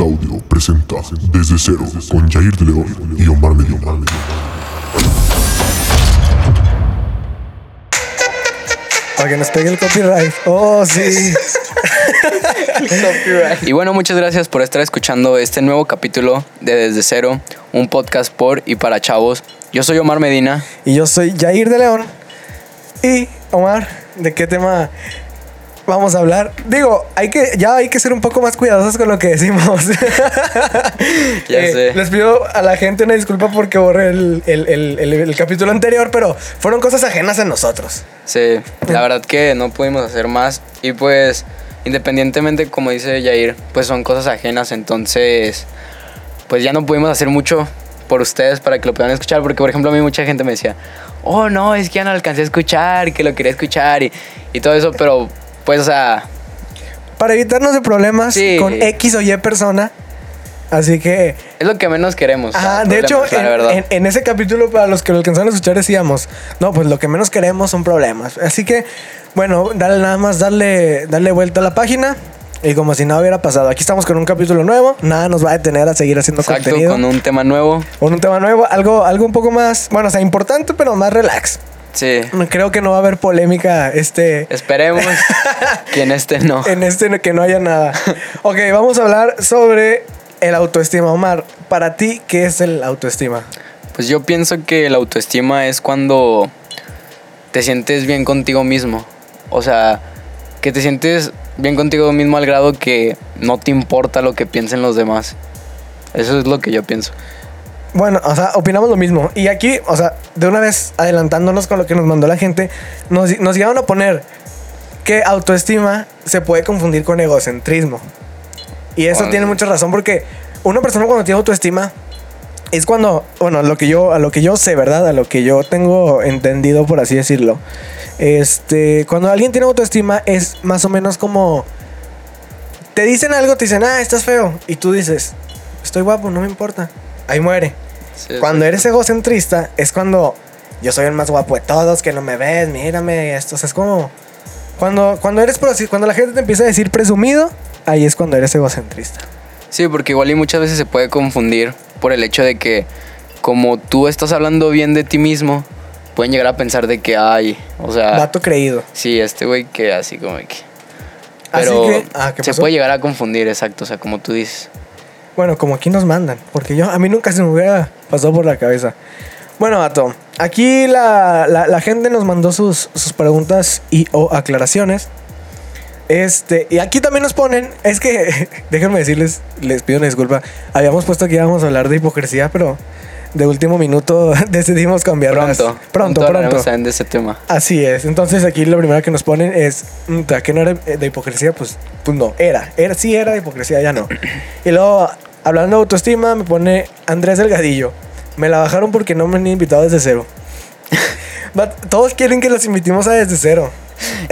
Audio presenta Desde Cero con Jair de León y Omar Medina. Para que nos pegue el copyright. Oh, sí. Y bueno, muchas gracias por estar escuchando este nuevo capítulo de Desde Cero, un podcast por y para chavos. Yo soy Omar Medina. Y yo soy Jair de León. Y, Omar, ¿de qué tema vamos a hablar? Digo, hay que, ya hay que ser un poco más cuidadosos con lo que decimos. Ya Eh, sé. Les pido a la gente una disculpa porque borré el, el- el- el- capítulo anterior, pero fueron cosas ajenas a nosotros. Sí, la verdad que no pudimos hacer más. Y pues, independientemente, como dice Jair, pues son cosas ajenas. Entonces, pues ya no pudimos hacer mucho por ustedes para que lo puedan escuchar. Porque, por ejemplo, a mí mucha gente me decía, oh, no, es que ya no alcancé a escuchar, que lo quería escuchar y, y todo eso. Pero, pues, o sea, Para evitarnos de problemas Sí. con X o Y persona. Así que es lo que menos queremos. Ajá, de hecho, en- en ese capítulo, para los que lo alcanzaron a escuchar, decíamos, no, pues lo que menos queremos son problemas. Así que, bueno, dale nada más, darle, darle vuelta a la página. Y como si nada hubiera pasado. Aquí estamos con un capítulo nuevo. Nada nos va a detener a seguir haciendo Exacto, contenido. con un tema nuevo. Con un tema nuevo, algo, algo un poco más, bueno, o sea, importante, pero más relax. Sí. Creo que no va a haber polémica este, Esperemos que en este no. en este que no haya nada. Ok, vamos a hablar sobre el autoestima. Omar, para ti, ¿qué es el autoestima? Pues yo pienso que la autoestima es cuando te sientes bien contigo mismo. O sea, que te sientes bien contigo mismo al grado que no te importa lo que piensen los demás. Eso es lo que yo pienso. Bueno, o sea, opinamos lo mismo. Y aquí, o sea, de una vez adelantándonos con lo que nos mandó la gente, nos, nos llegaron a poner que autoestima se puede confundir con egocentrismo. Y eso tiene mucha razón porque una persona cuando tiene autoestima es cuando, bueno, lo que yo, a lo que yo sé, ¿verdad? A lo que yo tengo entendido, por así decirlo. Este, cuando alguien tiene autoestima es más o menos como te dicen algo, te dicen, ah, estás feo. Y tú dices, estoy guapo, no me importa. Ahí muere. Sí, Cuando sí. eres egocentrista es cuando yo soy el más guapo de todos, que no me ves, mírame, esto. O sea, es como cuando, cuando eres así, cuando la gente te empieza a decir presumido, ahí es cuando eres egocentrista. Sí, porque igual y muchas veces se puede confundir por el hecho de que como tú estás hablando bien de ti mismo, pueden llegar a pensar de que, ay, o sea, Vato creído. sí, este güey que así como que... Así Pero que- ah, ¿qué se puede llegar a confundir, exacto, o sea, como tú dices. Bueno, como aquí nos mandan, porque yo a mí nunca se me hubiera pasado por la cabeza. Bueno, vato, aquí la, la- la gente nos mandó sus, sus preguntas y o aclaraciones. Este, y aquí también nos ponen, es que, déjenme decirles, les pido una disculpa, habíamos puesto que íbamos a hablar de hipocresía, pero de último minuto decidimos cambiar. las- Pronto, pronto, pronto. de ese tema. Así es. Entonces aquí lo primero que nos ponen es "Mm, ¿a que no era de hipocresía? Pues, pues no, era. Era, sí era de hipocresía, ya no. Y luego, hablando de autoestima, me pone Andrés Delgadillo. Me la bajaron porque no me han invitado desde cero. But todos quieren que los invitemos a desde cero.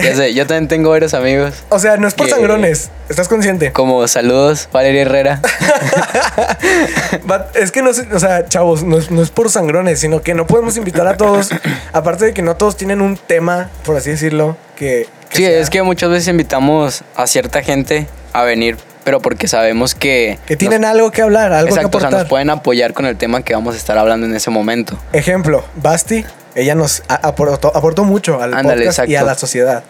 Ya sé, yo también tengo varios amigos. O sea, no es por Que- sangrones. ¿Estás consciente? Como saludos, Valeria Herrera. But es que no, sé- o sea, chavos, no es, no es por sangrones, sino que no podemos invitar a todos. aparte de que no todos tienen un tema, por así decirlo, que... que Sí, sea- es que muchas veces invitamos a cierta gente a venir, pero porque sabemos que... Que tienen nos- algo que hablar, algo Exacto, que o sea, aportar. nos pueden apoyar con el tema que vamos a estar hablando en ese momento. Ejemplo, Basti, ella nos aportó, aportó mucho al Ándale, podcast y a la sociedad.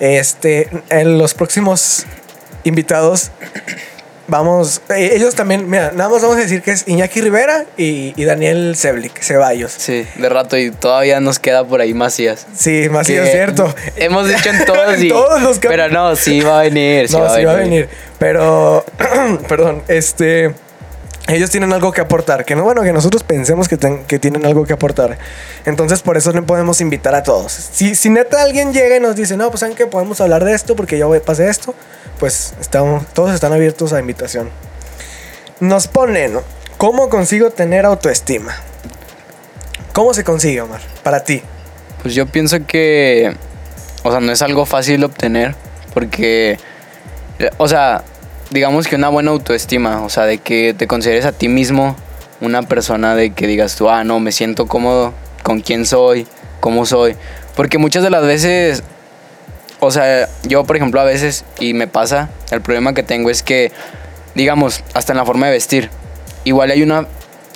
Este, en los próximos invitados vamos, eh, ellos también, mira, nada más vamos a decir que es Iñaki Rivera y, y Daniel Seblik, Ceballos. Sí, de rato y todavía nos queda por ahí Macías. Sí, sí Que cierto. Hemos dicho en todos y... todos los Pero no, sí va a venir. Sí no, va, sí va a venir. Pero, perdón, este. Ellos tienen algo que aportar. Que no, bueno, que nosotros pensemos que, que tienen algo que aportar. Entonces, por eso no podemos invitar a todos. Si, si neta alguien llega y nos dice, no, pues saben que podemos hablar de esto porque yo pasé esto, pues estamos, todos están abiertos a invitación. Nos ponen, ¿cómo consigo tener autoestima? ¿Cómo se consigue, Omar? Para ti. Pues yo pienso que, o sea, no es algo fácil de obtener porque, o sea, digamos que una buena autoestima, o sea, de que te consideres a ti mismo una persona de que digas tú, ah, no, me siento cómodo con quién soy, cómo soy, porque muchas de las veces, o sea, yo por ejemplo a veces, y me pasa, el problema que tengo es que digamos, hasta en la forma de vestir. Igual hay una,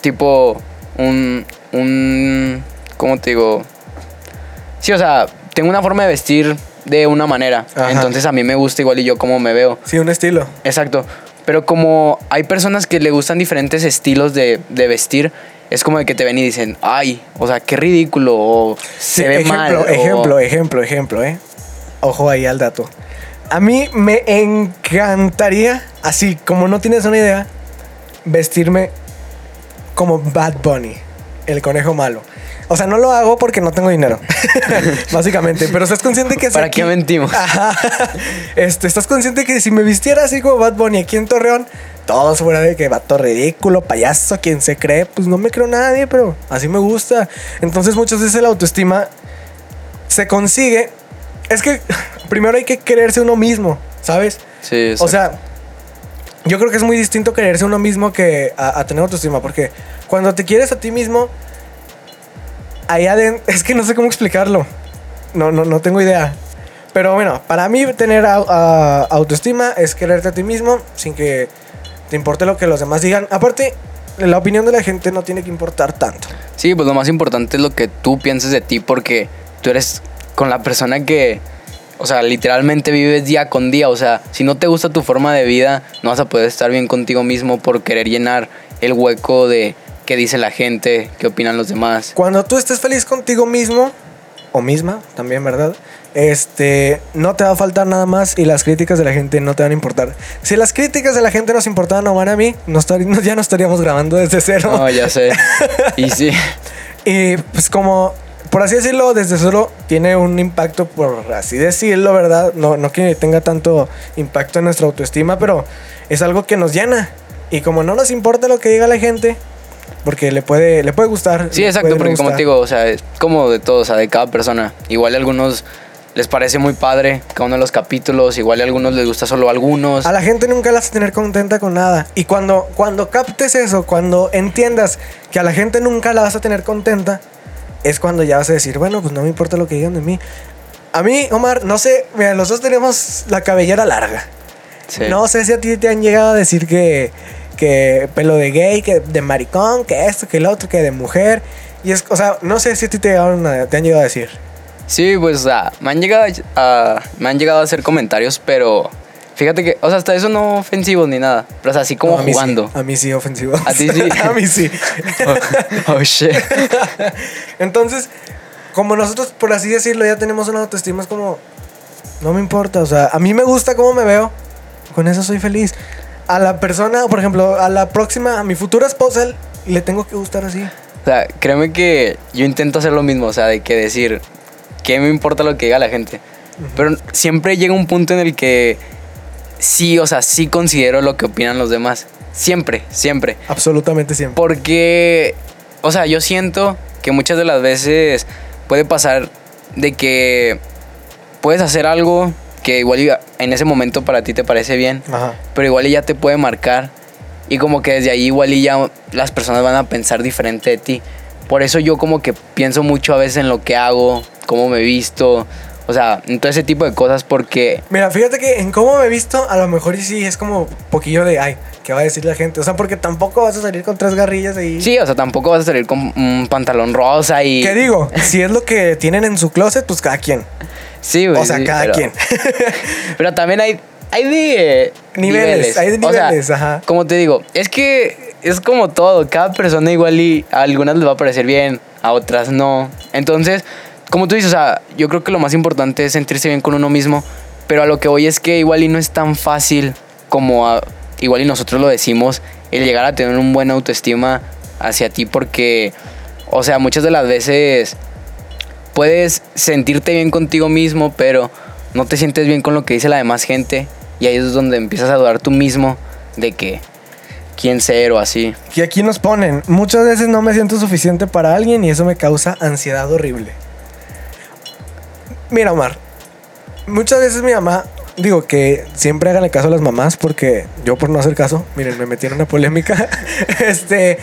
tipo, un, un, ¿cómo te digo? Sí, o sea, tengo una forma de vestir de una manera. Ajá. Entonces a mí me gusta igual y yo cómo me veo. Sí, un estilo. Exacto. Pero como hay personas que le gustan diferentes estilos de, de vestir, es como de que te ven y dicen, ay, o sea, qué ridículo, o se Sí, ve ejemplo, mal. o- ejemplo, ejemplo, ejemplo, ¿eh? Ojo ahí al dato. A mí me encantaría, así como no tienes una idea, vestirme como Bad Bunny, el conejo malo. O sea, no lo hago porque no tengo dinero, básicamente. Pero estás consciente que... ¿Para aquí- qué mentimos? Ajá. Este, estás consciente que si me vistiera así como Bad Bunny aquí en Torreón, todos fuera de que vato ridículo, payaso, quien se cree, pues no me creo nadie, pero así me gusta. Entonces muchas veces la autoestima se consigue. Es que primero hay que quererse uno mismo, ¿sabes? Sí, O sea, yo creo que es muy distinto quererse uno mismo que a, a tener autoestima, porque cuando te quieres a ti mismo, ahí adentro, es que no sé cómo explicarlo. No, no, no tengo idea. Pero bueno, para mí tener autoestima es quererte a ti mismo sin que te importe lo que los demás digan. Aparte, la opinión de la gente no tiene que importar tanto. Sí, pues lo más importante es lo que tú pienses de ti porque tú eres con la persona que, o sea, literalmente vives día con día. O sea, si no te gusta tu forma de vida, no vas a poder estar bien contigo mismo por querer llenar el hueco de qué dice la gente, qué opinan los demás. Cuando tú estés feliz contigo mismo, o misma, también, ¿verdad? Este, no te va a faltar nada más y las críticas de la gente no te van a importar. Si las críticas de la gente nos importaban o van a mí, no estar- ya no estaríamos grabando desde cero. No, ya sé. Y sí, Y pues como, por así decirlo, desde cero tiene un impacto, por así decirlo, ¿verdad? No, no que tenga tanto impacto en nuestra autoestima, pero es algo que nos llena. Y como no nos importa lo que diga la gente, porque le puede, le puede gustar. sí, exacto, no porque como te digo, o sea, es como de todo, o sea, de cada persona. Igual a algunos les parece muy padre cada uno de los capítulos, igual a algunos les gusta solo algunos. A la gente nunca la vas a tener contenta con nada. Y cuando, cuando captes eso, cuando entiendas que a la gente nunca la vas a tener contenta, es cuando ya vas a decir, bueno, pues no me importa lo que digan de mí. A mí, Omar, no sé, mira, los dos tenemos la cabellera larga. Sí. No sé si a ti te han llegado a decir que, que pelo de gay, que de maricón, que esto, que el otro, que de mujer. Y es, o sea, no sé si a ti te, llegaron a- te han llegado a decir. Sí, pues, o sea, me han llegado a, me han llegado a hacer comentarios, pero fíjate que, o sea, hasta eso no ofensivos ni nada, pero o sea, así como No, a mí sí, jugando. a mí sí, ofensivo. ¿A ti sí? a mí sí. Oh, oh, shit. Entonces, como nosotros, por así decirlo, ya tenemos una autoestima, es como, no me importa, o sea, a mí me gusta cómo me veo, con eso soy feliz. A la persona, por ejemplo, a la próxima, a mi futura esposa, le tengo que gustar así. O sea, créeme que yo intento hacer lo mismo, o sea, de que decir, ¿qué me importa lo que diga la gente? Pero siempre llega un punto en el que sí, o sea, sí considero lo que opinan los demás. Siempre, siempre. Absolutamente siempre. Porque, o sea, yo siento que muchas de las veces puede pasar de que puedes hacer algo que igual en ese momento para ti te parece bien, Ajá. pero igual ya te puede marcar y como que desde ahí igual y ya las personas van a pensar diferente de ti. Por eso yo como que pienso mucho a veces en lo que hago, cómo me visto, o sea, en todo ese tipo de cosas porque Mira, fíjate que en cómo me he visto, a lo mejor sí es como poquillo de, ay, ¿qué va a decir la gente? O sea, porque tampoco vas a salir con tres garrillas ahí. sí, o sea, tampoco vas a salir con un pantalón rosa y ¿Qué digo? Si es lo que tienen en su closet, pues cada quien. Sí, güey. O sea, sí, cada pero- quien. Pero también hay, hay de eh, Niveles, hay de O sea, niveles, ajá. Como te digo, es que es como todo. Cada persona igual y a algunas les va a parecer bien, a otras no. Entonces, como tú dices, o sea, yo creo que lo más importante es sentirse bien con uno mismo. Pero a lo que voy es que igual y no es tan fácil como igual y nosotros lo decimos, el llegar a tener un buen autoestima hacia ti porque, o sea, muchas de las veces puedes sentirte bien contigo mismo, pero no te sientes bien con lo que dice la demás gente. Y ahí es donde empiezas a dudar tú mismo de que quién ser o así. Y aquí nos ponen, muchas veces no me siento suficiente para alguien y eso me causa ansiedad horrible. Mira, Omar, muchas veces mi mamá, digo que siempre hagan el caso a las mamás porque yo por no hacer caso, miren, me metí en una polémica. este,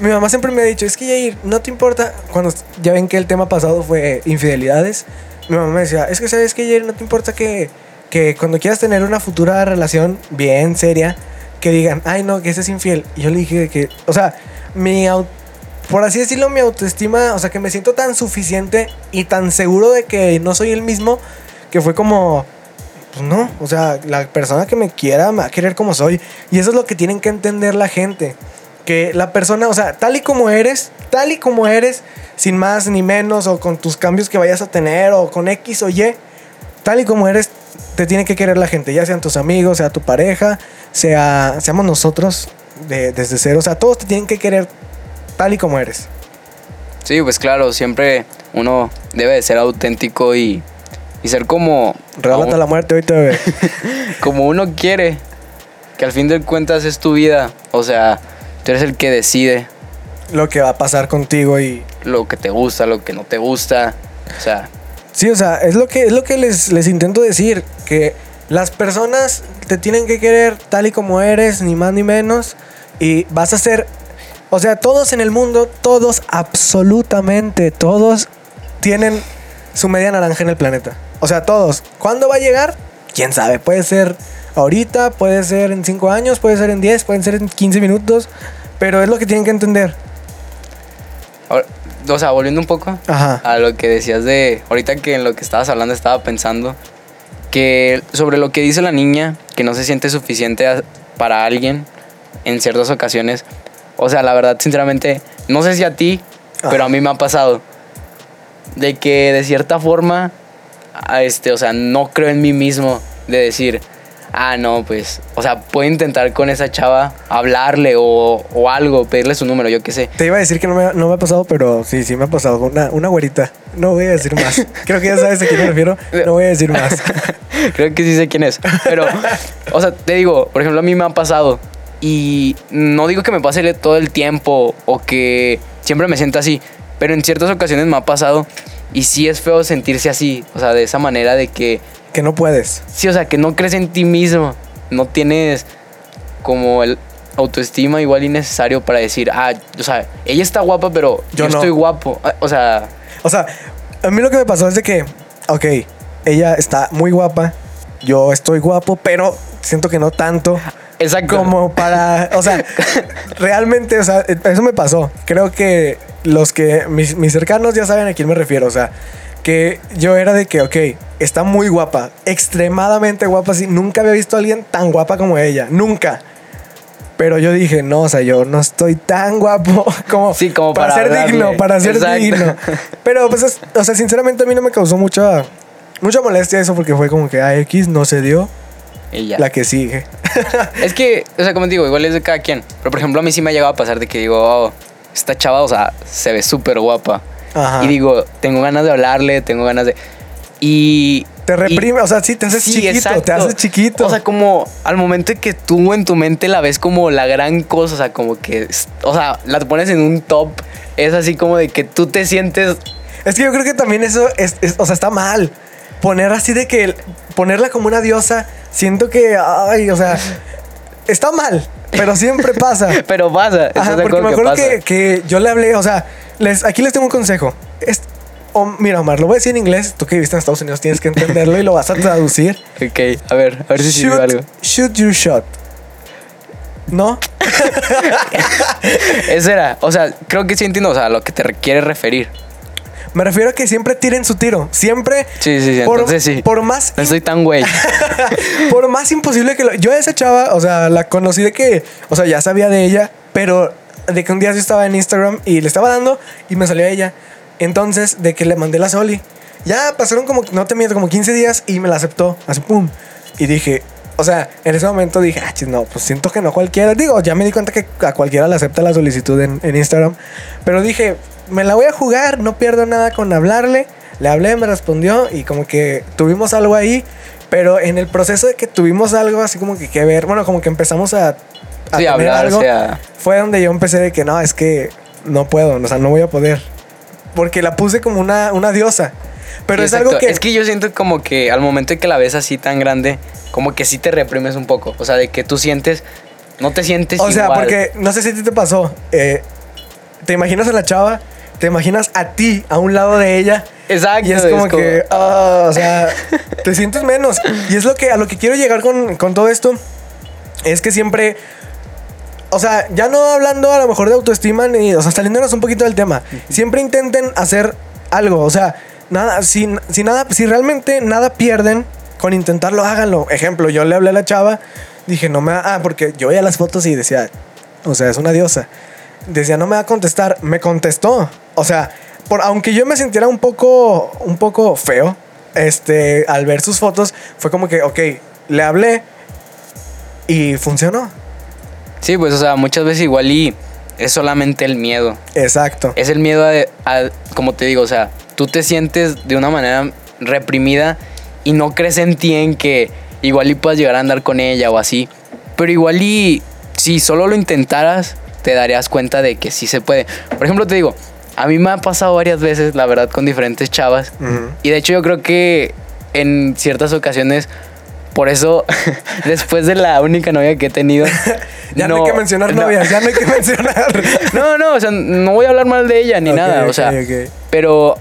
mi mamá siempre me ha dicho, es que Yair, no te importa, cuando ya ven que el tema pasado fue infidelidades, mi mamá me decía, es que sabes que Yair, no te importa que, que cuando quieras tener una futura relación bien seria, que digan, ay, no, que ese es infiel. Y yo le dije que, o sea, mi, au- por así decirlo, mi autoestima, o sea, que me siento tan suficiente y tan seguro de que no soy el mismo, que fue como, pues no, o sea, la persona que me quiera me va a querer como soy. Y eso es lo que tienen que entender la gente. Que la persona, o sea, tal y como eres, tal y como eres, sin más ni menos, o con tus cambios que vayas a tener, o con X o Y, tal y como eres, te tiene que querer la gente, ya sean tus amigos, sea tu pareja, sea, seamos nosotros de- desde cero, o sea, todos te tienen que querer tal y como eres. Sí, pues claro, siempre uno debe de ser auténtico y, y ser como, Regálate aún- la muerte hoy te bebé. como uno quiere. Que al fin de cuentas es tu vida. O sea, tú eres el que decide lo que va a pasar contigo y lo que te gusta, lo que no te gusta. O sea, Sí, o sea, es lo que, es lo que les, les intento decir, que las personas te tienen que querer tal y como eres, ni más ni menos, y vas a ser, o sea, todos en el mundo, todos, absolutamente todos, tienen su media naranja en el planeta. O sea, todos. ¿Cuándo va a llegar? ¿Quién sabe? Puede ser ahorita, puede ser en 5 años, puede ser en 10, pueden ser en 15 minutos, pero es lo que tienen que entender. o sea, volviendo un poco Ajá. a lo que decías de, ahorita que en lo que estabas hablando estaba pensando, que sobre lo que dice la niña, que no se siente suficiente para alguien en ciertas ocasiones. O sea, la verdad, sinceramente, no sé si a ti, pero Ajá. a mí me ha pasado. De que de cierta forma, este, o sea, no creo en mí mismo de decir, ah, no, pues, o sea, puedo intentar con esa chava hablarle o, o algo, pedirle su número, yo qué sé. Te iba a decir que no me, no me ha pasado, pero sí, sí me ha pasado. Una, una güerita. No voy a decir más. Creo que ya sabes a quién me refiero. No voy a decir más. Creo que sí sé quién es. Pero, o sea, te digo, por ejemplo, a mí me ha pasado. Y no digo que me pase todo el tiempo o que siempre me sienta así. Pero en ciertas ocasiones me ha pasado. Y sí es feo sentirse así. O sea, de esa manera de que. Que no puedes. Sí, o sea, que no crees en ti mismo. No tienes como el autoestima igual innecesario para decir, ah, o sea, ella está guapa, pero yo, Yo no. estoy guapo. Ah, O sea, O sea, a mí lo que me pasó es de que, ok, ella está muy guapa. Yo estoy guapo, pero siento que no tanto. Exacto. Como para, o sea, realmente, o sea, eso me pasó. Creo que los que, mis, mis cercanos ya saben a quién me refiero, o sea, que yo era de que, ok, está muy guapa, extremadamente guapa, así, nunca había visto a alguien tan guapa como ella, nunca. Pero yo dije, no, o sea, yo no estoy tan guapo como, Sí, como para ser digno, para ser Exacto. digno. Pero, pues, es- o sea, sinceramente a mí no me causó mucha, mucha molestia eso porque fue como que a X no se dio, Y ya. la que sigue. Es que, o sea, como te digo, igual es de cada quien. Pero, por ejemplo, a mí sí me ha llegado a pasar de que digo, oh, esta chava, o sea, se ve súper guapa. Ajá. Y digo, tengo ganas de hablarle, tengo ganas de... Y... Te y- reprime, o sea, sí, te haces Sí, chiquito, te haces chiquito. O sea, como al momento que tú en tu mente la ves como la gran cosa, o sea, como que, o sea, la pones en un top, es así como de que tú te sientes, es que yo creo que también eso es, es- o sea, está mal. Poner así de que ponerla como una diosa, siento que, ay, o sea, está mal, pero siempre pasa. pero pasa. ¿estás Ajá, porque me acuerdo que, que yo le hablé, o sea, les, aquí les tengo un consejo. Es, o, mira, Omar, lo voy a decir en inglés. Tú que viviste en Estados Unidos tienes que entenderlo y lo vas a traducir. Ok, a ver, a ver si sirve algo. shoot your shot. ¿No? Eso era, o sea, creo que sí entiendo, o sea, a lo que te quieres referir. Me refiero a que siempre tiren su tiro. Siempre. Sí, sí, sí, por, entonces sí. Por más No estoy tan güey. por más imposible que lo. Yo a esa chava, o sea, la conocí de que. O sea, ya sabía de ella, pero de que un día yo estaba en Instagram y le estaba dando y me salió ella. Entonces, de que le mandé la Soli. Ya pasaron como, no te miento, como 15 días y me la aceptó. Así, pum. Y dije, o sea, en ese momento dije, ah, no, pues siento que no cualquiera. Digo, ya me di cuenta que a cualquiera le acepta la solicitud en, en Instagram. Pero dije, me la voy a jugar, no pierdo nada con hablarle. Le hablé, me respondió y como que tuvimos algo ahí. Pero en el proceso de que tuvimos algo así como que que ver, bueno, como que empezamos a, a Sí, hablar, algo, sea. fue donde yo empecé de que no, es que no puedo, o sea, no voy a poder. Porque la puse como una, una diosa. Pero es algo que... Es que yo siento como que al momento de que la ves así tan grande, como que sí te reprimes un poco. O sea, de que tú sientes, no te sientes O sea, igual. porque no sé si a ti te pasó. eh, te imaginas a la chava, te imaginas a ti a un lado de ella. Exacto. Y es como que, ah, o sea, te sientes menos. Y es lo que a lo que quiero llegar con, con todo esto. es que siempre. O sea, ya no hablando a lo mejor de autoestima, ni, o sea, saliéndonos un poquito del tema. Siempre intenten hacer algo. O sea, nada, si, si nada, si realmente nada pierden con intentarlo, háganlo. Ejemplo, yo le hablé a la chava, dije, no me Ah, porque yo veía las fotos y decía, o sea, es una diosa. Decía, no me va a contestar. Me contestó. O sea, por, aunque yo me sintiera un poco, un poco feo, este, al ver sus fotos, fue como que, ok, le hablé y funcionó. Sí, pues, o sea, muchas veces igual y es solamente el miedo. Exacto. Es el miedo a, a- como te digo, o sea, tú te sientes de una manera reprimida y no crees en ti en que igual y puedas llegar a andar con ella o así. Pero igual y si solo lo intentaras, te darías cuenta de que sí se puede. Por ejemplo, te digo, a mí me ha pasado varias veces, la verdad, con diferentes chavas. Y de hecho yo creo que en ciertas ocasiones, por eso, después de la única novia que he tenido... Ya no, hay que mencionar no. novias, ya no hay que mencionar. No, no, o sea, no voy a hablar mal de ella ni nada, o sea, ok. pero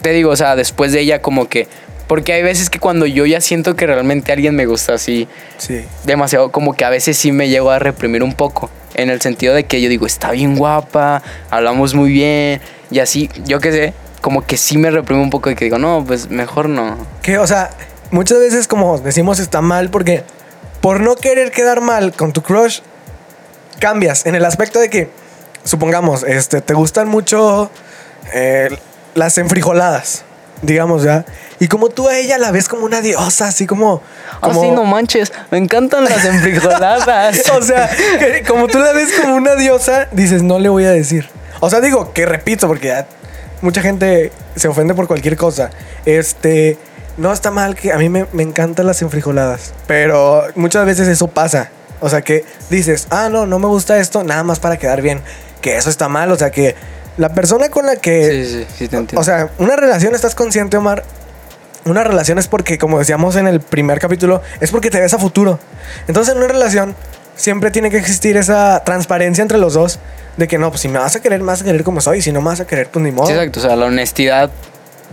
te digo, o sea, después de ella como que porque hay veces que cuando yo ya siento que realmente alguien me gusta así Sí. demasiado, como que a veces sí me llego a reprimir un poco, en el sentido de que yo digo, está bien guapa, hablamos muy bien y así, yo qué sé, como que sí me reprimo un poco y que digo, no, pues mejor no. Que, o sea, muchas veces como decimos está mal porque por no querer quedar mal con tu crush, cambias en el aspecto de que, supongamos, este, te gustan mucho eh, las enfrijoladas, digamos ya. Y como tú a ella la ves como una diosa, así como... como Así no manches, me encantan las enfrijoladas. o sea, como tú la ves como una diosa, dices, no le voy a decir. O sea, digo que repito, porque ya mucha gente se ofende por cualquier cosa. Este, no está mal que a mí me, me encantan las enfrijoladas, pero muchas veces eso pasa. O sea, que dices, ah, no, no me gusta esto, nada más para quedar bien. Que eso está mal, o sea, que la persona con la que... Sí, sí, sí, te entiendo. O sea, una relación, ¿estás consciente, Omar? Una relación es porque, como decíamos en el primer capítulo, es porque te ves a futuro. Entonces, en una relación siempre tiene que existir esa transparencia entre los dos de que no, pues si me vas a querer, me vas a querer como soy, si no me vas a querer, pues ni modo. Sí, exacto, o sea, la honestidad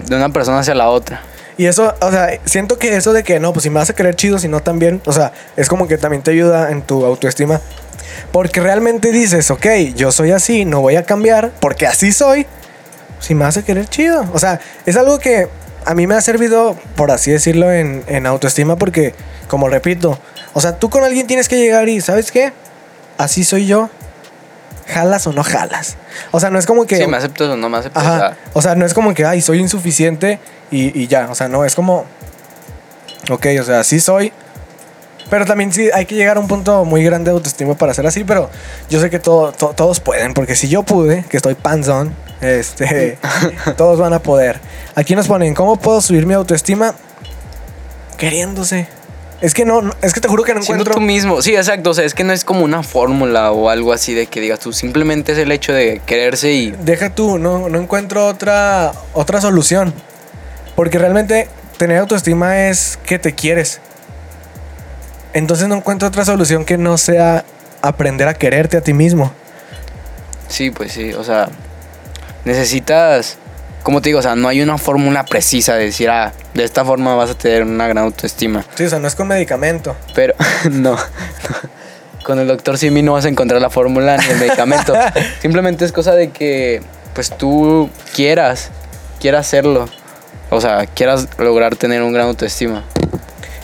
de una persona hacia la otra. Y eso, o sea, siento que eso de que no, pues si me vas a querer chido, si no también, o sea, es como que también te ayuda en tu autoestima. Porque realmente dices, ok, yo soy así, no voy a cambiar, porque así soy, si me vas a querer chido. O sea, es algo que a mí me ha servido, por así decirlo, en, en autoestima, porque, como repito, o sea, tú con alguien tienes que llegar y, ¿sabes qué? Así soy yo. ¿Jalas o no jalas? O sea, no es como que... Sí, me aceptas o no me aceptas. o Ajá. sea, O sea, no es como que, ay, soy insuficiente y, y ya. O sea, no, es como, ok, o sea, sí soy. Pero también sí hay que llegar a un punto muy grande de autoestima para ser así. Pero yo sé que todo, to- todos pueden, porque si yo pude, que estoy panzón, este, todos van a poder. Aquí nos ponen, ¿cómo puedo subir mi autoestima? Queriéndose. Es que no, es que te juro que no siendo encuentro. tú mismo. Sí, exacto. O sea, es que no es como una fórmula o algo así de que digas tú. Simplemente es el hecho de quererse y. Deja tú, no, no encuentro otra, otra solución. Porque realmente tener autoestima es que te quieres. Entonces no encuentro otra solución que no sea aprender a quererte a ti mismo. Sí, pues sí. O sea, necesitas. Como te digo, o sea, no hay una fórmula precisa de decir, ah, de esta forma vas a tener una gran autoestima. Sí, o sea, no es con medicamento. Pero, no. Con el doctor Simi no vas a encontrar la fórmula ni el medicamento. Simplemente es cosa de que, pues tú quieras, quieras hacerlo. O sea, quieras lograr tener un gran autoestima.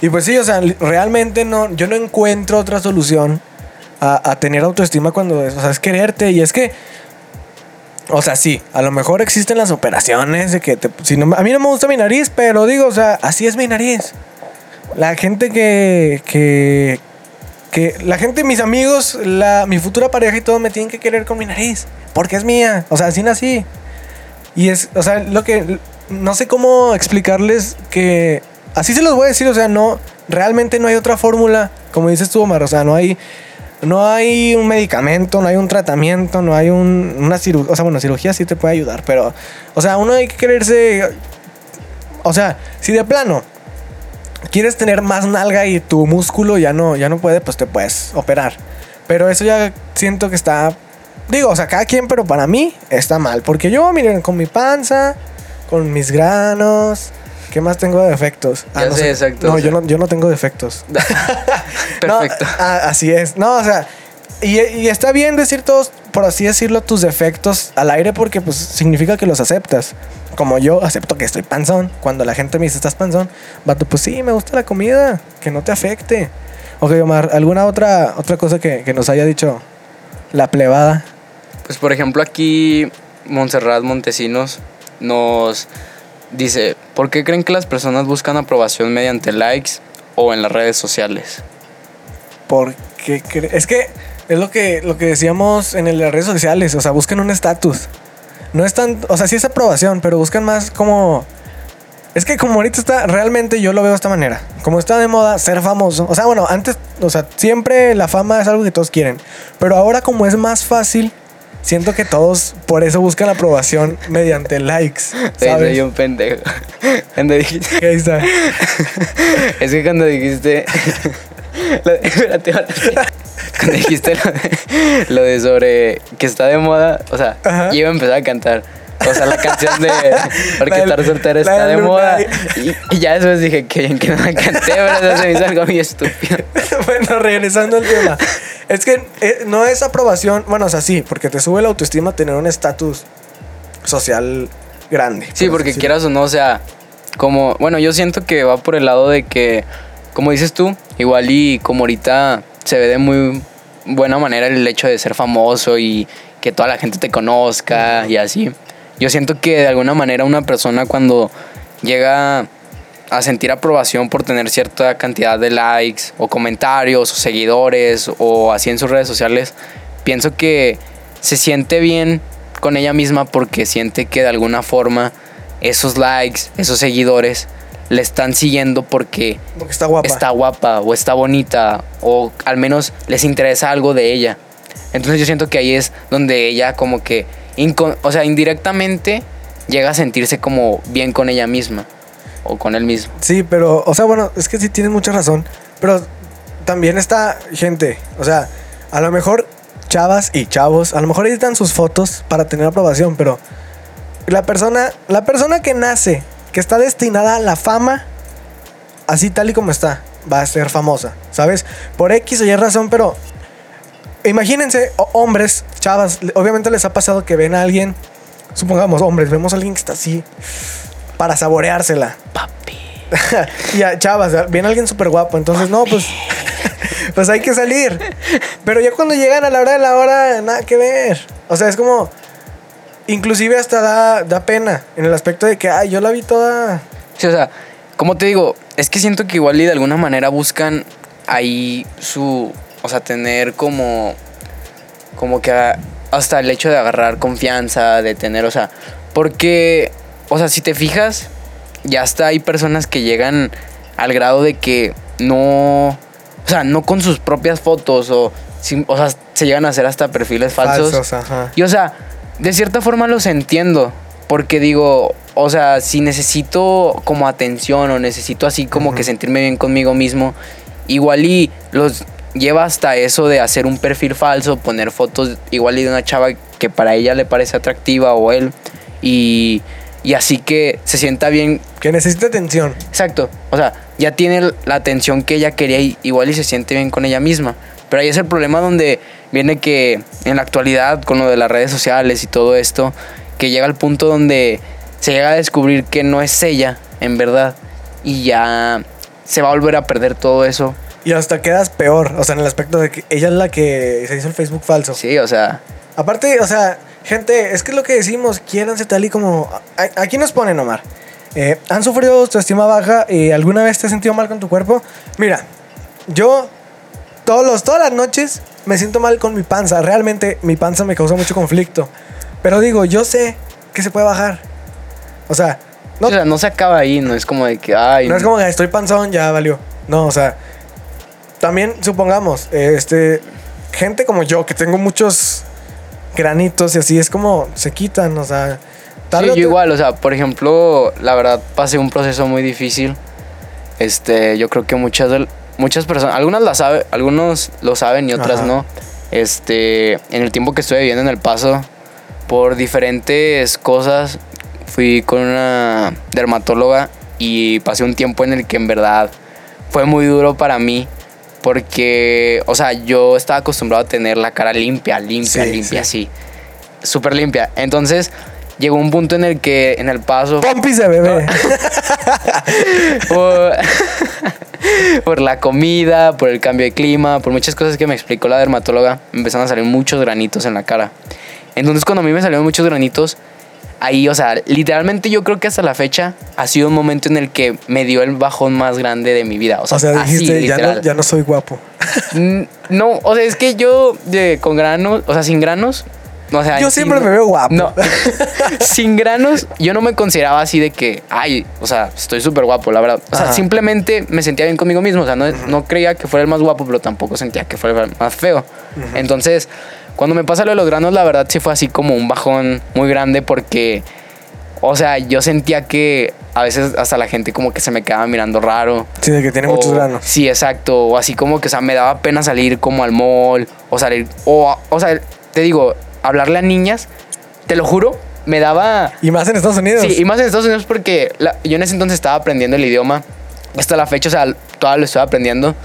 Y pues sí, o sea, realmente no, yo no encuentro otra solución a, a tener autoestima cuando es, o sea, es quererte. Y es que, o sea, sí, a lo mejor existen las operaciones de que te, a mí no me gusta mi nariz, pero digo, o sea, así es mi nariz. La gente que, que, que la gente, mis amigos, la, mi futura pareja y todo me tienen que querer con mi nariz, porque es mía. O sea, así nací. Y es, o sea, lo que no sé cómo explicarles que así se los voy a decir, o sea, no realmente no hay otra fórmula, como dices tú, Omar, o sea, no hay no hay un medicamento, no hay un tratamiento, no hay un, una cirugía, o sea, bueno, cirugía sí te puede ayudar, pero o sea, uno hay que quererse o sea, si de plano quieres tener más nalga y tu músculo ya no ya no puede, pues te puedes operar. Pero eso ya siento que está digo, o sea, cada quien, pero para mí está mal, porque yo miren con mi panza, con mis granos, ¿Qué más tengo de defectos? Ya no sé, exacto, No, o yo no, yo no tengo defectos. Perfecto. No, ah, así es. No, o sea, y, y está bien decir todos, por así decirlo, tus defectos al aire porque pues significa que los aceptas. Como yo acepto que estoy panzón. Cuando la gente me dice, ¿estás panzón? Vato, pues sí, me gusta la comida. Que no te afecte. Ok, Omar, ¿alguna otra, otra cosa que, que nos haya dicho la plebada? Pues por ejemplo aquí Montserrat Montesinos nos dice, ¿por qué creen que las personas buscan aprobación mediante likes o en las redes sociales? Porque es que es lo que, lo que decíamos en las redes sociales. O sea, buscan un estatus. No es tan. O sea, sí es aprobación, pero buscan más como. Es que como ahorita está, realmente yo lo veo de esta manera. Como está de moda ser famoso. O sea, bueno, antes, o sea, siempre la fama es algo que todos quieren. Pero ahora como es más fácil, siento que todos por eso buscan la aprobación mediante likes. Soy ¿Sabes? un pendejo. Cuando dijiste, Ahí está. es que cuando dijiste... lo de- espérate. Cuando dijiste lo de, lo de sobre que está de moda, o sea, Ajá. yo iba a empezar a cantar. O sea, la canción de Porque estar soltero está de moda. Y, y ya después dije que bien que no la canté, pero eso se me hizo algo muy estúpido. bueno, regresando al tema. Es que eh, no es aprobación. Bueno, o sea, sí, porque te sube la autoestima tener un estatus social grande. Sí, por porque quieras o no, o sea, como, bueno, yo siento que va por el lado de que, como dices tú, igual y como ahorita se ve de muy buena manera el hecho de ser famoso y que toda la gente te conozca y así. Yo siento que de alguna manera una persona cuando llega a sentir aprobación por tener cierta cantidad de likes o comentarios o seguidores o así en sus redes sociales, pienso que se siente bien con ella misma porque siente que de alguna forma esos likes, esos seguidores le están siguiendo porque Porque está guapa. está guapa o está bonita o al menos les interesa algo de ella. Entonces yo siento que ahí es donde ella como que, o sea, indirectamente llega a sentirse como bien con ella misma o con él mismo. Sí, pero, o sea, bueno, es que sí tienes mucha razón. Pero también está gente. O sea, a lo mejor chavas y chavos, a lo mejor editan sus fotos para tener aprobación, pero la persona, la persona que nace, que está destinada a la fama, así tal y como está, va a ser famosa, ¿sabes? Por X o Y razón, pero imagínense, hombres, chavas, obviamente les ha pasado que ven a alguien, supongamos hombres, vemos a alguien que está así para saboreársela. Papi. y a chavas, viene alguien súper guapo, entonces no, pues pues hay que salir. Pero ya cuando llegan a la hora de la hora, nada que ver. O sea, es como inclusive hasta da, da pena en el aspecto de que, ay, yo la vi toda Sí, o sea, como te digo, es que siento que igual y de alguna manera buscan ahí su, o sea, tener como, como que hasta el hecho de agarrar confianza, de tener, o sea, porque, o sea, si te fijas, ya hasta hay personas que llegan al grado de que no, o sea, no con sus propias fotos o, o sea, se llegan a hacer hasta perfiles falsos. falsos, ajá. Y o sea, de cierta forma los entiendo. Porque digo, o sea, si necesito como atención o necesito así como que sentirme bien conmigo mismo, igual y los lleva hasta eso de hacer un perfil falso, poner fotos igual y de una chava que para ella le parece atractiva o él. Y, y así que se sienta bien Que necesita atención. Exacto. O sea, ya tiene la atención que ella quería y igual y se siente bien con ella misma. Pero ahí es el problema donde viene que en la actualidad, con lo de las redes sociales y todo esto, que llega al punto donde se llega a descubrir que no es ella, en verdad. Y ya se va a volver a perder todo eso. Y hasta quedas peor, o sea, en el aspecto de que ella es la que se hizo el Facebook falso. Sí, o sea, Aparte, o sea, gente, es que es lo que decimos, quiéranse tal y como... Aquí nos ponen, Omar. Eh, ¿Han sufrido autoestima baja y alguna vez te has sentido mal con tu cuerpo? Mira, yo todos los, todas las noches me siento mal con mi panza. Realmente mi panza me causa mucho conflicto. Pero digo, yo sé que se puede bajar. O sea, no, o sea, no se acaba ahí, no es como de que, ay, no es como que estoy panzón, ya valió. No, o sea, también supongamos, este, gente como yo que tengo muchos granitos y así, es como se quitan, o sea, tarde Sí, yo igual, o sea, por ejemplo, la verdad pasé un proceso muy difícil. Este, yo creo que muchas muchas personas, algunas la saben, algunos lo saben y otras Ajá. no. Este, en el tiempo que estuve viviendo en El Paso, por diferentes cosas, fui con una dermatóloga y pasé un tiempo en el que en verdad fue muy duro para mí porque, o sea, yo estaba acostumbrado a tener la cara limpia, limpia, Sí, limpia, así. Súper limpia. Entonces, llegó un punto en el que en el paso Pompis de bebé. por, por la comida, por el cambio de clima, por muchas cosas que me explicó la dermatóloga, me empezaron a salir muchos granitos en la cara. Entonces cuando a mí me salieron muchos granitos, ahí, o sea, literalmente yo creo que hasta la fecha ha sido un momento en el que me dio el bajón más grande de mi vida. O sea, O sea, así, dijiste, ya no, literal. ya no soy guapo. No, o sea, es que yo con granos, o sea, sin granos, o sea, Yo sin- siempre me veo guapo. No, sin granos, yo no me consideraba así de que, ay, o sea, estoy súper guapo, la verdad. O sea, Ajá. simplemente me sentía bien conmigo mismo. O sea, no, no creía que fuera el más guapo, pero tampoco sentía que fuera el más feo. Entonces, cuando me pasa lo de los granos, la verdad sí fue así como un bajón muy grande porque, o sea, yo sentía que a veces hasta la gente como que se me quedaba mirando raro. Sí, de que tiene muchos O- granos. Sí, exacto. O así como que, o sea, me daba pena salir como al mall. O salir. O, o sea, te digo, hablarle a niñas, te lo juro, me daba. Y más en Estados Unidos. Sí, y más en Estados Unidos porque la- yo en ese entonces estaba aprendiendo el idioma. Hasta la fecha, o sea, todavía lo estoy aprendiendo.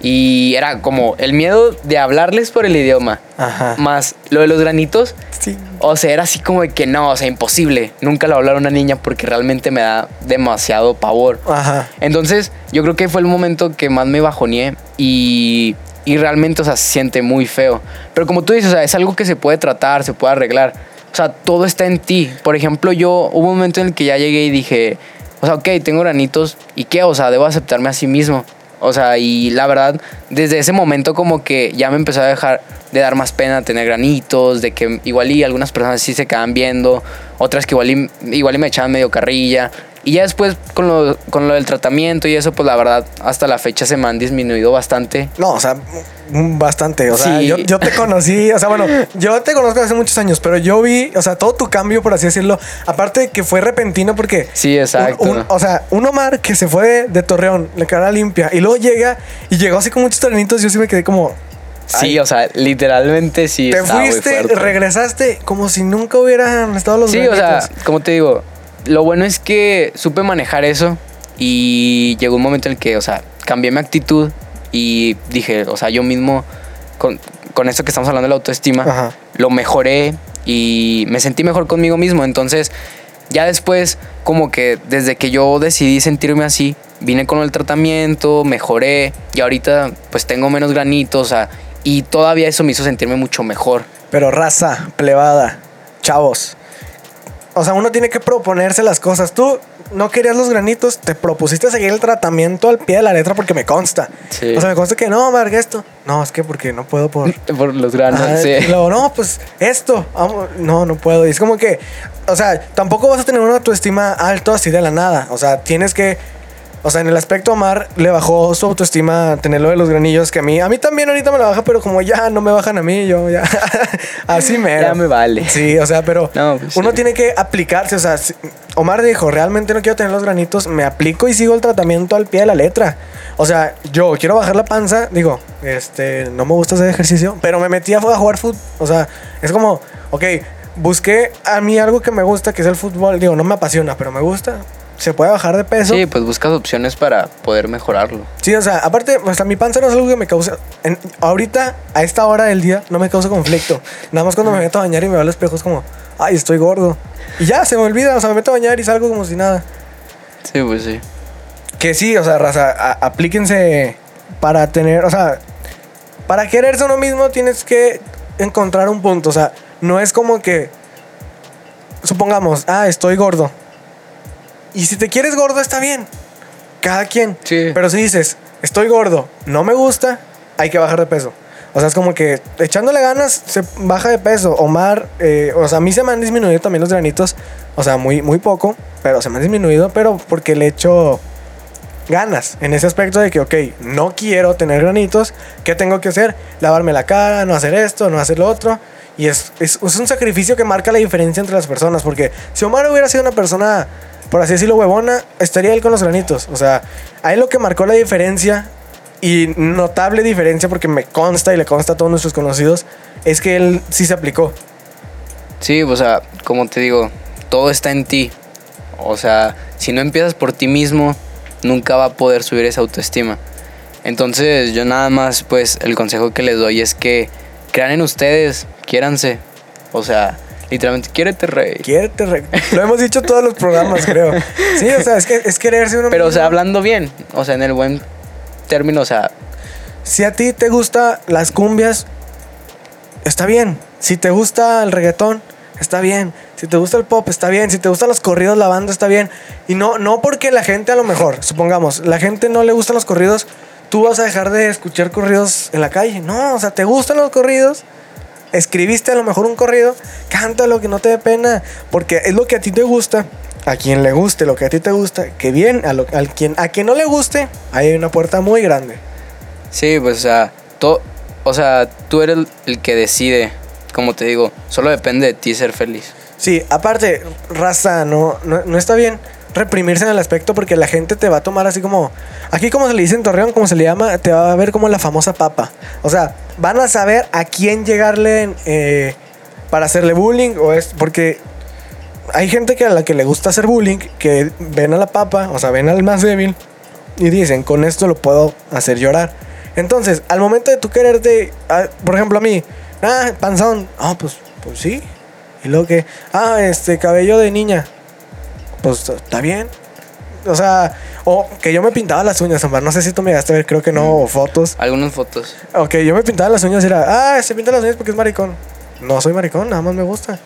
Y era como el miedo de hablarles por el idioma. Ajá. Más lo de los granitos. Sí. O sea, era así como de que no, o sea, imposible. Nunca lo hablar a una niña porque realmente me da demasiado pavor. Ajá. Entonces, yo creo que fue el momento que más me bajoneé y, y realmente, o sea, se siente muy feo. Pero como tú dices, o sea, es algo que se puede tratar, se puede arreglar. O sea, todo está en ti. Por ejemplo, yo hubo un momento en el que ya llegué y dije, o sea, ok, tengo granitos, ¿y qué? O sea, debo aceptarme a sí mismo. O sea, y la verdad, desde ese momento como que ya me empezó a dejar de dar más pena tener granitos, de que igual y algunas personas sí se quedaban viendo, otras que igual y, igual y me echaban medio carrilla. Y ya después con lo, con lo del tratamiento y eso, pues la verdad, hasta la fecha se me han disminuido bastante. No, o sea, mm, bastante. O sea, Sí. yo, yo te conocí, o sea, bueno, yo te conozco hace muchos años, pero yo vi, o sea, todo tu cambio, por así decirlo, aparte de que fue repentino porque... Sí, exacto. un- un- o sea, un Omar que se fue de, de Torreón, la cara limpia, y luego llega y llegó así con muchos tranitos, yo sí me quedé como... Sí, Ay. o sea, literalmente sí. te fuiste, regresaste como si nunca hubieran estado los Sí, o sea, como te digo, lo bueno es que supe manejar eso y llegó un momento en el que, o sea, cambié mi actitud y dije, o sea, yo mismo, con, con esto que estamos hablando de la autoestima, Ajá. lo mejoré y me sentí mejor conmigo mismo. Entonces, ya después, como que desde que yo decidí sentirme así, vine con el tratamiento, mejoré y ahorita pues tengo menos granitos, o sea, y todavía eso me hizo sentirme mucho mejor. Pero raza, plebada, chavos. O sea, uno tiene que proponerse las cosas. Tú no querías los granitos, te propusiste seguir el tratamiento al pie de la letra porque me consta. Sí. O sea, me consta que no, Marga, esto. No, es que porque no puedo por. Por los granos, sí. Y luego, no, pues esto. No, no puedo. Y es como que, o sea, tampoco vas a tener una autoestima alto así de la nada. O sea, tienes que. O sea, en el aspecto Omar le bajó su autoestima tener lo de los granillos que a mí. A mí también ahorita me la baja, pero como ya no me bajan a mí, yo ya. así me. Ya me vale. Sí, o sea, pero No, pues uno sí. tiene que aplicarse. O sea, Omar dijo, realmente no quiero tener los granitos, me aplico y sigo el tratamiento al pie de la letra. O sea, yo quiero bajar la panza, digo, este, no me gusta hacer ejercicio, pero me metí a jugar fútbol. O sea, es como, ok, busqué a mí algo que me gusta, que es el fútbol. Digo, no me apasiona, pero me gusta. Se puede bajar de peso. Sí, pues buscas opciones para poder mejorarlo. Sí, o sea, aparte, sea, mi panza no es algo que me causa. en- ahorita, a esta hora del día, no me causa conflicto. Nada más cuando me meto a bañar y me veo al espejo es como, ay, estoy gordo. Y ya, se me olvida, o sea, me meto a bañar y salgo como si nada. Sí, pues sí. Que sí, o sea, raza, a- aplíquense para tener, o sea, para quererse uno mismo tienes que encontrar un punto. O sea, no es como que, supongamos, ah, estoy gordo. Y si te quieres gordo, está bien. Cada quien. Sí. Pero si dices, estoy gordo, no me gusta, hay que bajar de peso. O sea, es como que echándole ganas se baja de peso. Omar, eh, o sea, a mí se me han disminuido también los granitos. O sea, muy, muy poco, pero se me han disminuido, pero porque le echo ganas en ese aspecto de que, ok, no quiero tener granitos. ¿Qué tengo que hacer? Lavarme la cara, no hacer esto, no hacer lo otro. Y es, es, un sacrificio que marca la diferencia entre las personas. Porque si Omar hubiera sido una persona, por así decirlo, huevona, estaría él con los granitos. O sea, ahí lo que marcó la diferencia y notable diferencia, porque me consta y le consta a todos nuestros conocidos, es que él sí se aplicó. Sí, o sea, como te digo, todo está en ti. O sea, si no empiezas por ti mismo, nunca va a poder subir esa autoestima. Entonces, yo nada más, pues, el consejo que les doy es que crean en ustedes, quiéranse. O sea, literalmente, quiérete, rey. Quiérete, re- Lo hemos dicho todos los programas, creo. Sí, o sea, es que es quererse uno Pero, o sea, hablando bien, o sea, en el buen término, o sea, Si a ti te gusta las cumbias, está bien. Si te gusta el reggaetón, está bien. Si te gusta el pop, está bien. Si te gustan los corridos, la banda, está bien. Y no, no porque la gente a lo mejor, supongamos, la gente no le gustan los corridos, tú vas a dejar de escuchar corridos en la calle. No, o sea, te gustan los corridos. Escribiste a lo mejor un corrido, cántalo que no te dé pena, porque es lo que a ti te gusta, a quien le guste lo que a ti te gusta, que bien, a, lo, al quien, a quien no le guste, ahí hay una puerta muy grande. sí, pues, o sea, to- o sea, tú eres el- el que decide, como te digo, solo depende de ti ser feliz. Sí, aparte, raza, no, no, no está bien reprimirse en el aspecto porque la gente te va a tomar así como. Aquí, como se le dice en Torreón, como se le llama, te va a ver como la famosa papa. O sea, van a saber a quién llegarle eh, para hacerle bullying o es. Porque hay gente que a la que le gusta hacer bullying, que ven a la papa, o sea, ven al más débil y dicen, con esto lo puedo hacer llorar. Entonces, al momento de tú quererte, ah, por ejemplo, a mí, ah, panzón, ah, pues, pues sí. Y luego que, ah, este, cabello de niña, pues está bien. O sea, o que yo me pintaba las uñas, Omar, no sé si tú me llegaste a ver, creo que no, o fotos. Algunas fotos. Ok, yo me pintaba las uñas y era, ah, se pinta las uñas porque es maricón. No soy maricón, nada más me gusta.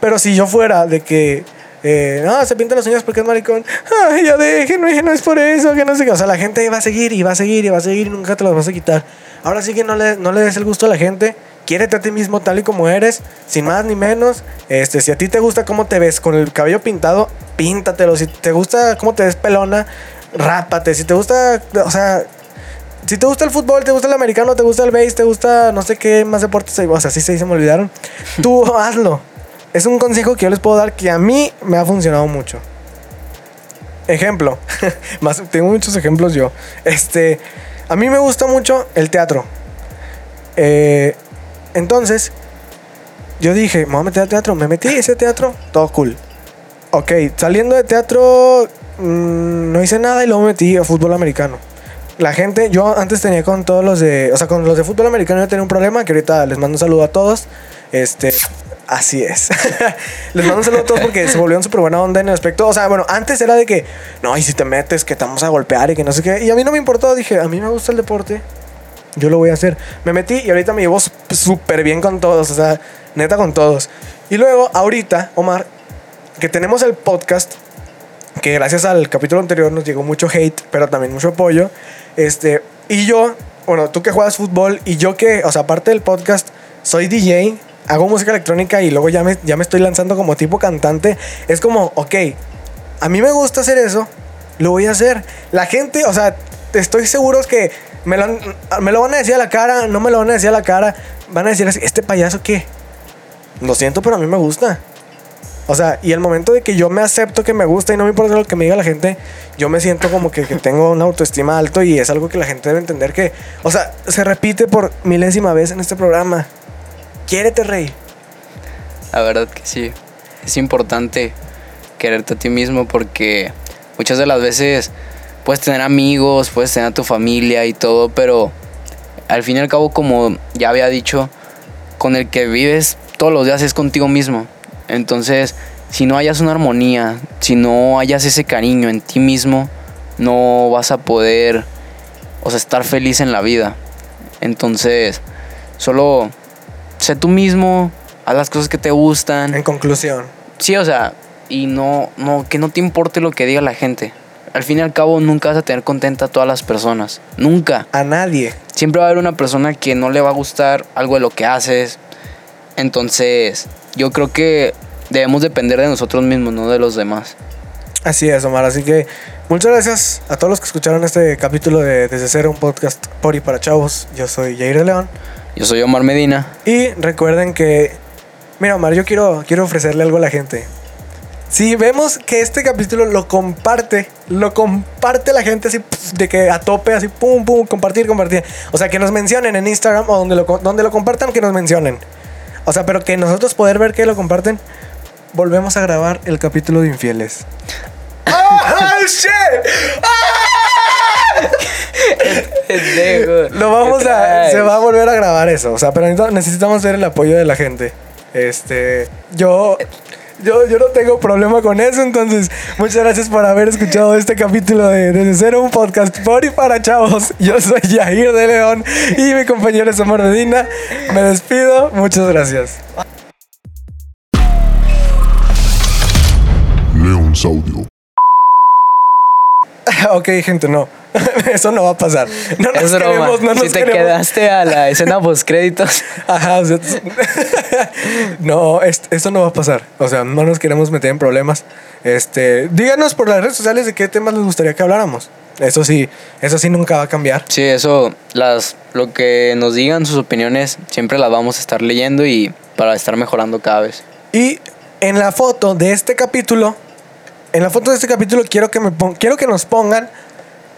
Pero si yo fuera de que, eh, no, se pinta las uñas porque es maricón, ay, ya déjenme, no es por eso, que no sé qué. O sea, la gente va a seguir y va a seguir y va a seguir y nunca te las vas a quitar. Ahora sí que no le, no le des el gusto a la gente. Quiérete a ti mismo tal y como eres, sin más ni menos. Este, si a ti te gusta cómo te ves con el cabello pintado, píntatelo. Si te gusta cómo te ves pelona, rápate. Si te gusta, o sea, si te gusta el fútbol, te gusta el americano, te gusta el base, te gusta no sé qué más deportes o sea, así se dice, me olvidaron. Tú hazlo. Es un consejo que yo les puedo dar que a mí me ha funcionado mucho. Ejemplo, más tengo muchos ejemplos yo. Este, a mí me gusta mucho el teatro. Eh, entonces, yo dije, me voy a meter al teatro. Me metí a ese teatro, todo cool. Ok, saliendo de teatro, mm, no hice nada y luego me metí a fútbol americano. La gente, yo antes tenía con todos los de, o sea, con los de fútbol americano yo tenía un problema que ahorita les mando un saludo a todos. Este, así es. les mando un saludo a todos porque se volvieron súper buena onda en el aspecto. O sea, bueno, antes era de que, no, y si te metes, que te vamos a golpear y que no sé qué. Y a mí no me importó, dije, a mí me gusta el deporte. Yo lo voy a hacer. Me metí y ahorita me llevo súper bien con todos, o sea, neta con todos. Y luego, ahorita, Omar, que tenemos el podcast, que gracias al capítulo anterior nos llegó mucho hate, pero también mucho apoyo. Este, y yo, bueno, tú que juegas fútbol y yo que, o sea, aparte del podcast, soy DJ, hago música electrónica y luego ya me, ya me estoy lanzando como tipo cantante. Es como, ok, a mí me gusta hacer eso, lo voy a hacer. La gente, o sea, estoy seguro que me lo, me lo van a decir a la cara, no me lo van a decir a la cara. Van a decir ¿este payaso qué? Lo siento, pero a mí me gusta. O sea, y el momento de que yo me acepto que me gusta y no me importa lo que me diga la gente, yo me siento como que, que tengo una autoestima alto y es algo que la gente debe entender que, o sea, se repite por milésima vez en este programa. Quiérete, rey. La verdad que sí. Es importante quererte a ti mismo porque muchas de las veces puedes tener amigos, puedes tener a tu familia y todo, pero al fin y al cabo, como ya había dicho, con el que vives todos los días es contigo mismo. Entonces, si no hayas una armonía, si no hayas ese cariño en ti mismo, no vas a poder, o sea, estar feliz en la vida. Entonces, solo sé tú mismo, haz las cosas que te gustan. En conclusión. Sí, o sea, y no, no, que no te importe lo que diga la gente. Al fin y al cabo, nunca vas a tener contenta a todas las personas. Nunca. A nadie. Siempre va a haber una persona que no le va a gustar algo de lo que haces. Entonces, yo creo que debemos depender de nosotros mismos, no de los demás. Así es, Omar. Así que muchas gracias a todos los que escucharon este capítulo de Desde Cero, un podcast por y para chavos. Yo soy Jair de León. Yo soy Omar Medina. Y recuerden que, mira Omar, yo quiero, quiero ofrecerle algo a la gente. Si vemos que este capítulo lo comparte, lo comparte la gente así de que a tope, así pum, pum, compartir, compartir. O sea, que nos mencionen en Instagram o donde lo, donde lo compartan, que nos mencionen. O sea, pero que nosotros poder ver que lo comparten, volvemos a grabar el capítulo de Infieles. ¡Ah, shit! Lo vamos ¿Qué a. Se va a volver a grabar eso. O sea, pero necesitamos- necesitamos ver el apoyo de la gente. Este. Yo. Yo, yo no tengo problema con eso, entonces muchas gracias por haber escuchado este capítulo de Desde Cero, un podcast por y para chavos. Yo soy Yair de León y mi compañero es Omar Medina. Me despido, muchas gracias. León Saudio. ok, gente, no. Eso no va a pasar. No nos Es broma. queremos, no nos si te queremos. quedaste a la escena post créditos, Ajá, o sea, no, es- esto no va a pasar. O sea, no nos queremos meter en problemas. Este, díganos por las redes sociales de qué temas les gustaría que habláramos. Eso sí, eso sí nunca va a cambiar. sí, eso, las, lo que nos digan, sus opiniones, siempre las vamos a estar leyendo y para estar mejorando cada vez. Y en la foto de este capítulo, en la foto de este capítulo quiero que me quiero que nos pongan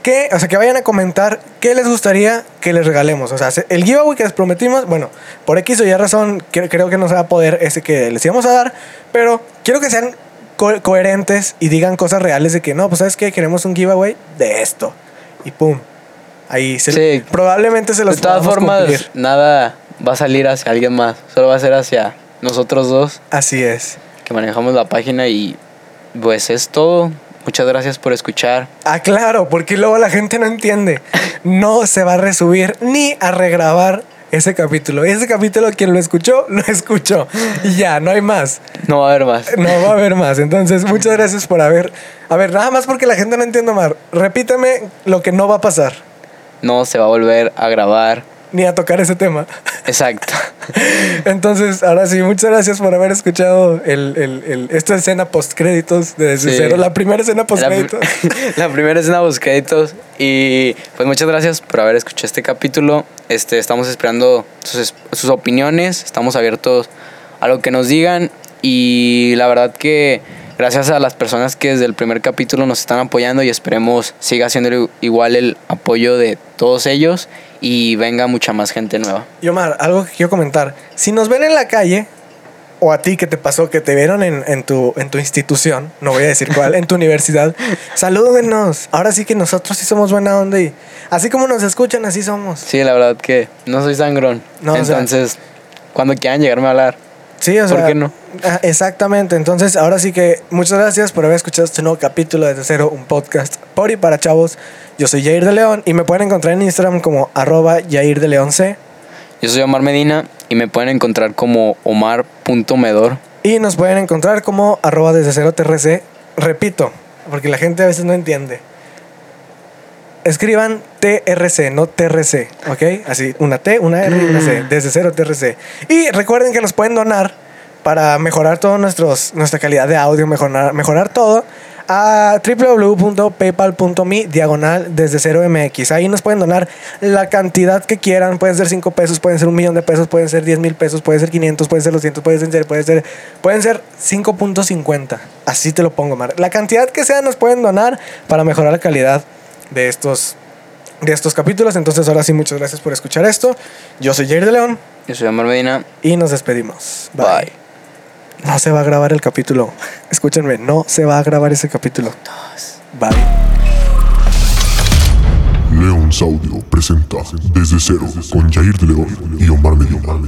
que, o sea, que vayan a comentar qué les gustaría que les regalemos. O sea, se- el giveaway que les prometimos, bueno, por X o Y razón, cre- creo que no se va a poder ese que les íbamos a dar, pero quiero que sean co- coherentes y digan cosas reales de que no, pues sabes qué, queremos un giveaway de esto. Y pum. Ahí se Sí. probablemente se los de todas formas, cumplir. nada va a salir hacia alguien más, solo va a ser hacia nosotros dos Así es. que manejamos la página y pues es todo. Muchas gracias por escuchar. Ah, claro, porque luego la gente no entiende. No se va a resubir ni a regrabar ese capítulo. Ese capítulo, quien lo escuchó, lo escuchó. Y ya, no hay más. No va a haber más. No va a haber más. Entonces, muchas gracias por haber. A ver, nada más porque la gente no entiende, Mar. Repítame lo que no va a pasar. No se va a volver a grabar. Ni a tocar ese tema. Exacto. Entonces, ahora sí, muchas gracias por haber escuchado el, el- el- esta escena post créditos de Desde Sí. Cero. La primera escena post La, la primera escena post créditos y pues muchas gracias por haber escuchado este capítulo. Este estamos esperando sus, sus opiniones, estamos abiertos a lo que nos digan y la verdad que gracias a las personas que desde el primer capítulo nos están apoyando y esperemos siga siendo igual el apoyo de todos ellos y venga mucha más gente nueva. Y Omar, algo que quiero comentar. Si nos ven en la calle, o a ti que te pasó, que te vieron en, en tu, en tu institución, no voy a decir cuál, en tu universidad, salúdenos. Ahora sí que nosotros sí somos buena onda y así como nos escuchan, así somos. Sí, la verdad que no soy sangrón. No, o sea- Entonces, cuando quieran llegarme a hablar, Sí, o ¿Por qué no? Exactamente. Entonces, ahora sí que muchas gracias por haber escuchado este nuevo capítulo de Desde Cero, un podcast por y para chavos. Yo soy Jair de León y me pueden encontrar en Instagram como arroba Jair de León C. Yo soy Omar Medina y me pueden encontrar como omar.medor. Y nos pueden encontrar como arroba desde cero TRC. Repito, porque la gente a veces no entiende. Escriban TRC, no TRC, ¿ok? Así, una T, una R y una C, desde cero TRC. Y recuerden que nos pueden donar para mejorar todo nuestros, nuestra calidad de audio, mejorar, mejorar todo a www.paypal.me diagonal desde cero MX. Ahí nos pueden donar la cantidad que quieran. Pueden ser 5 pesos, pueden ser un millón de pesos, pueden ser 10 mil pesos, pueden ser 500, pueden ser 200, pueden ser, pueden ser, pueden ser 5.50. Así te lo pongo, Mar. La cantidad que sea nos pueden donar para mejorar la calidad de estos, de estos capítulos. Entonces, ahora sí, muchas gracias por escuchar esto. Yo soy Jair de León Yo soy Omar Medina. y nos despedimos. Bye. No se va a grabar el capítulo. Escúchenme, no se va a grabar ese capítulo. Bye. León Saudio presenta Desde Cero con Jair de León y Omar Medina.